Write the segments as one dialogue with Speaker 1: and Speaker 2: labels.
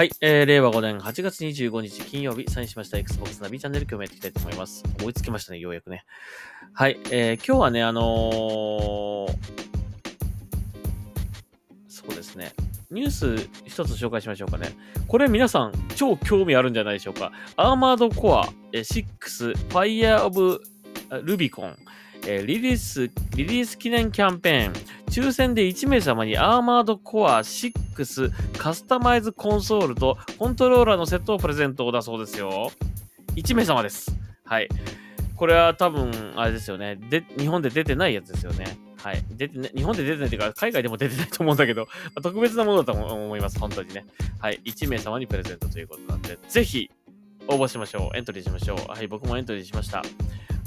Speaker 1: はい、えー、令和5年8月25日金曜日、サインしました Xbox ナビチャンネル今日もやっていきたいと思います。追いつきましたね、ようやくね。はい、えー、今日はね、あのー、そうですね、ニュース一つ紹介しましょうかね。これ皆さん超興味あるんじゃないでしょうか。アーマードコア6 Fire of Rubicon えー、リリース、リリース記念キャンペーン、抽選で1名様にアーマードコア6カスタマイズコンソールとコントローラーのセットをプレゼントだそうですよ。1名様です。はい。これは多分、あれですよね。で、日本で出てないやつですよね。はい。出てね、日本で出てないというか、海外でも出てないと思うんだけど、特別なものだと思います。本当にね。はい。1名様にプレゼントということなんで、ぜひ、応募しましょう。エントリーしましょう。はい。僕もエントリーしました。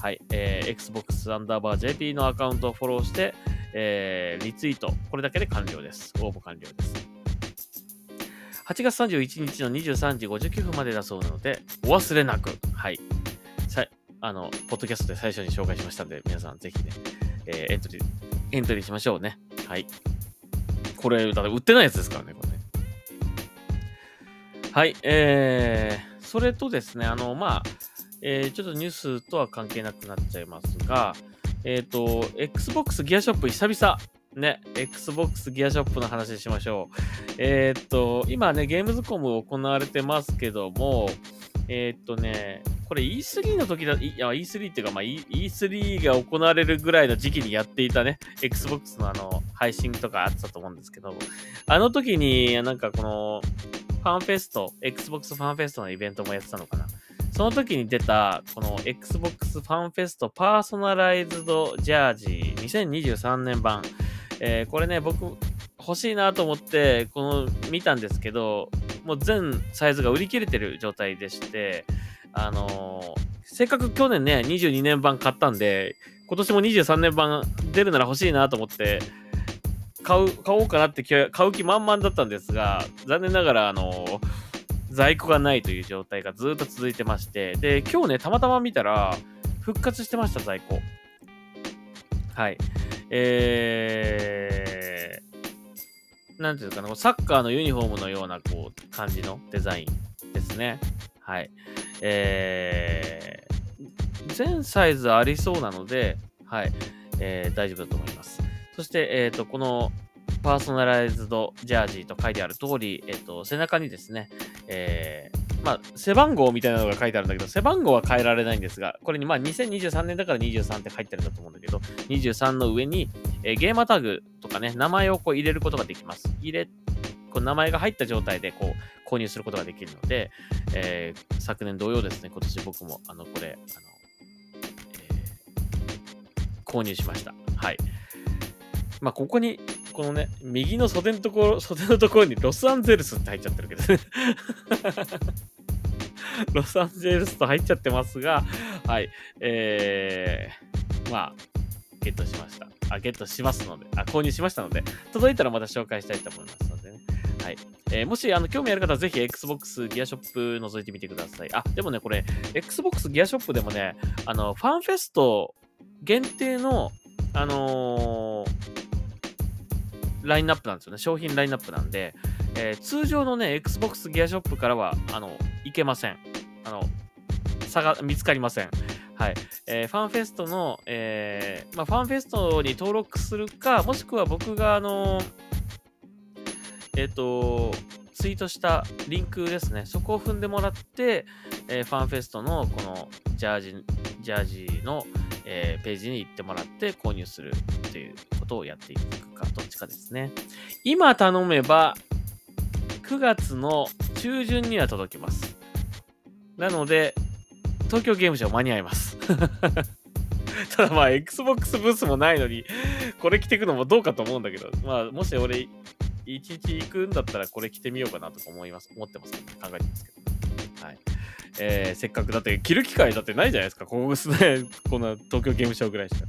Speaker 1: はい、えー、Xbox アンダーバー JP のアカウントをフォローして、えー、リツイート。これだけで完了です。応募完了です。8月31日の23時59分までだそうなので、お忘れなく。はい。さあの、ポッドキャストで最初に紹介しましたので、皆さんぜひね、えー、エントリー、エントリーしましょうね。はい。これ、だって売ってないやつですからね、これね。はい、えー、それとですね、あの、まあ、えー、ちょっとニュースとは関係なくなっちゃいますが、えっ、ー、と、Xbox ギアショップ久々。ね、Xbox ギアショップの話しましょう。えっ、と、今ね、ゲームズコム行われてますけども、えっ、とね、これ E3 の時だ、いや E3 っていうか、まあ、E3 が行われるぐらいの時期にやっていたね、Xbox のあの、配信とかあったと思うんですけど、あの時になんかこの、ファンフェスト、Xbox ファンフェストのイベントもやってたのかな。その時に出た、この Xbox ファンフェストパーソナライズドジャージ2023年版。えー、これね、僕欲しいなと思って、この見たんですけど、もう全サイズが売り切れてる状態でして、あのー、せっかく去年ね、22年版買ったんで、今年も23年版出るなら欲しいなと思って、買う、買おうかなって買う気満々だったんですが、残念ながら、あのー在庫がないという状態がずっと続いてまして、で、今日ね、たまたま見たら、復活してました、在庫。はい。えー、なんていうかな、サッカーのユニフォームのような、こう、感じのデザインですね。はい。えー、全サイズありそうなので、はい。えー、大丈夫だと思います。そして、えっ、ー、と、このパーソナライズドジャージーと書いてある通り、えっ、ー、と、背中にですね、えー、まあ、背番号みたいなのが書いてあるんだけど、背番号は変えられないんですが、これに、まあ、2023年だから23って書いてあるんだと思うんだけど、23の上に、えー、ゲーマタグとかね、名前をこう入れることができます。入れ、こう名前が入った状態でこう購入することができるので、えー、昨年同様ですね、今年僕も、あの、これ、あの、え、購入しました。はい。まあ、ここにこのね、右の袖のところ、袖のところにロサンゼルスって入っちゃってるけどね ロサンゼルスと入っちゃってますが、はい。えー、まあ、ゲットしました。あ、ゲットしますので、あ、購入しましたので、届いたらまた紹介したいと思いますのでね。はい。えー、もし、あの、興味ある方はぜひ Xbox ギアショップ覗いてみてください。あ、でもね、これ、Xbox ギアショップでもね、あの、ファンフェスト限定の、あのーラインナップなんですよね。商品ラインナップなんで、えー、通常のね、Xbox ギアショップからは、あの、いけません。あの、差が見つかりません。はい。えー、ファンフェストの、えー、まあ、ファンフェストに登録するか、もしくは僕が、あのえっ、ー、と、ツイートしたリンクですね。そこを踏んでもらって、えー、ファンフェストのこのジャージ、ジャージの、えー、ページに行ってもらって購入するということをやっていくか、どっちかですね。今頼めば、9月の中旬には届きます。なので、東京ゲームショウ間に合います。ただまあ、Xbox ブースもないのに、これ着てくのもどうかと思うんだけど、まあ、もし俺、一日行くんだったらこれ着てみようかなとか思います、思ってますけど、ね、考えてますけど。はい。えー、せっかくだって着る機会だってないじゃないですか。ここすね。こんな東京ゲームショウぐらいしか、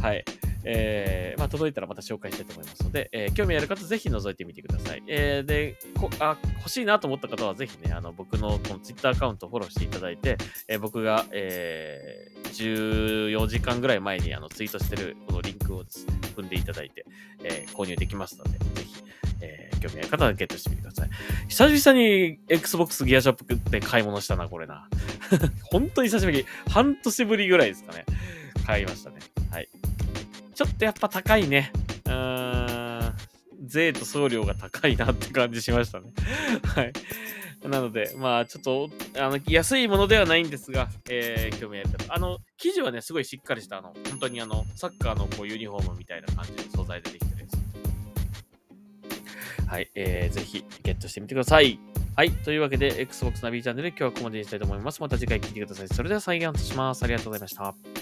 Speaker 1: はい。えー、まあ、届いたらまた紹介したいと思いますので、えー、興味ある方ぜひ覗いてみてください。えー、でこあ、欲しいなと思った方はぜひね、あの僕のこの Twitter アカウントをフォローしていただいて、えー、僕が、えー、14時間ぐらい前にあのツイートしてるこのリンクをですね、踏んでいただいて、えー、購入できますので、ぜひ、えー、興味ある方はゲットしてみてください。久々に Xbox ギアショップで買い物したな、これな。本当に久しぶり。半年ぶりぐらいですかね。買いましたね。はい。ちょっとやっぱ高いね。うーん。税と送料が高いなって感じしましたね。はい。なので、まあ、ちょっと、あの、安いものではないんですが、えー、興味ある方。あの、生地はね、すごいしっかりした、あの、本当にあの、サッカーのこうユニフォームみたいな感じの素材でできて。はい、えー、ぜひ、ゲットしてみてください。はい。というわけで、Xbox ナビチャンネル、今日はここまでにしたいと思います。また次回聞いてください。それでは再現します。ありがとうございました。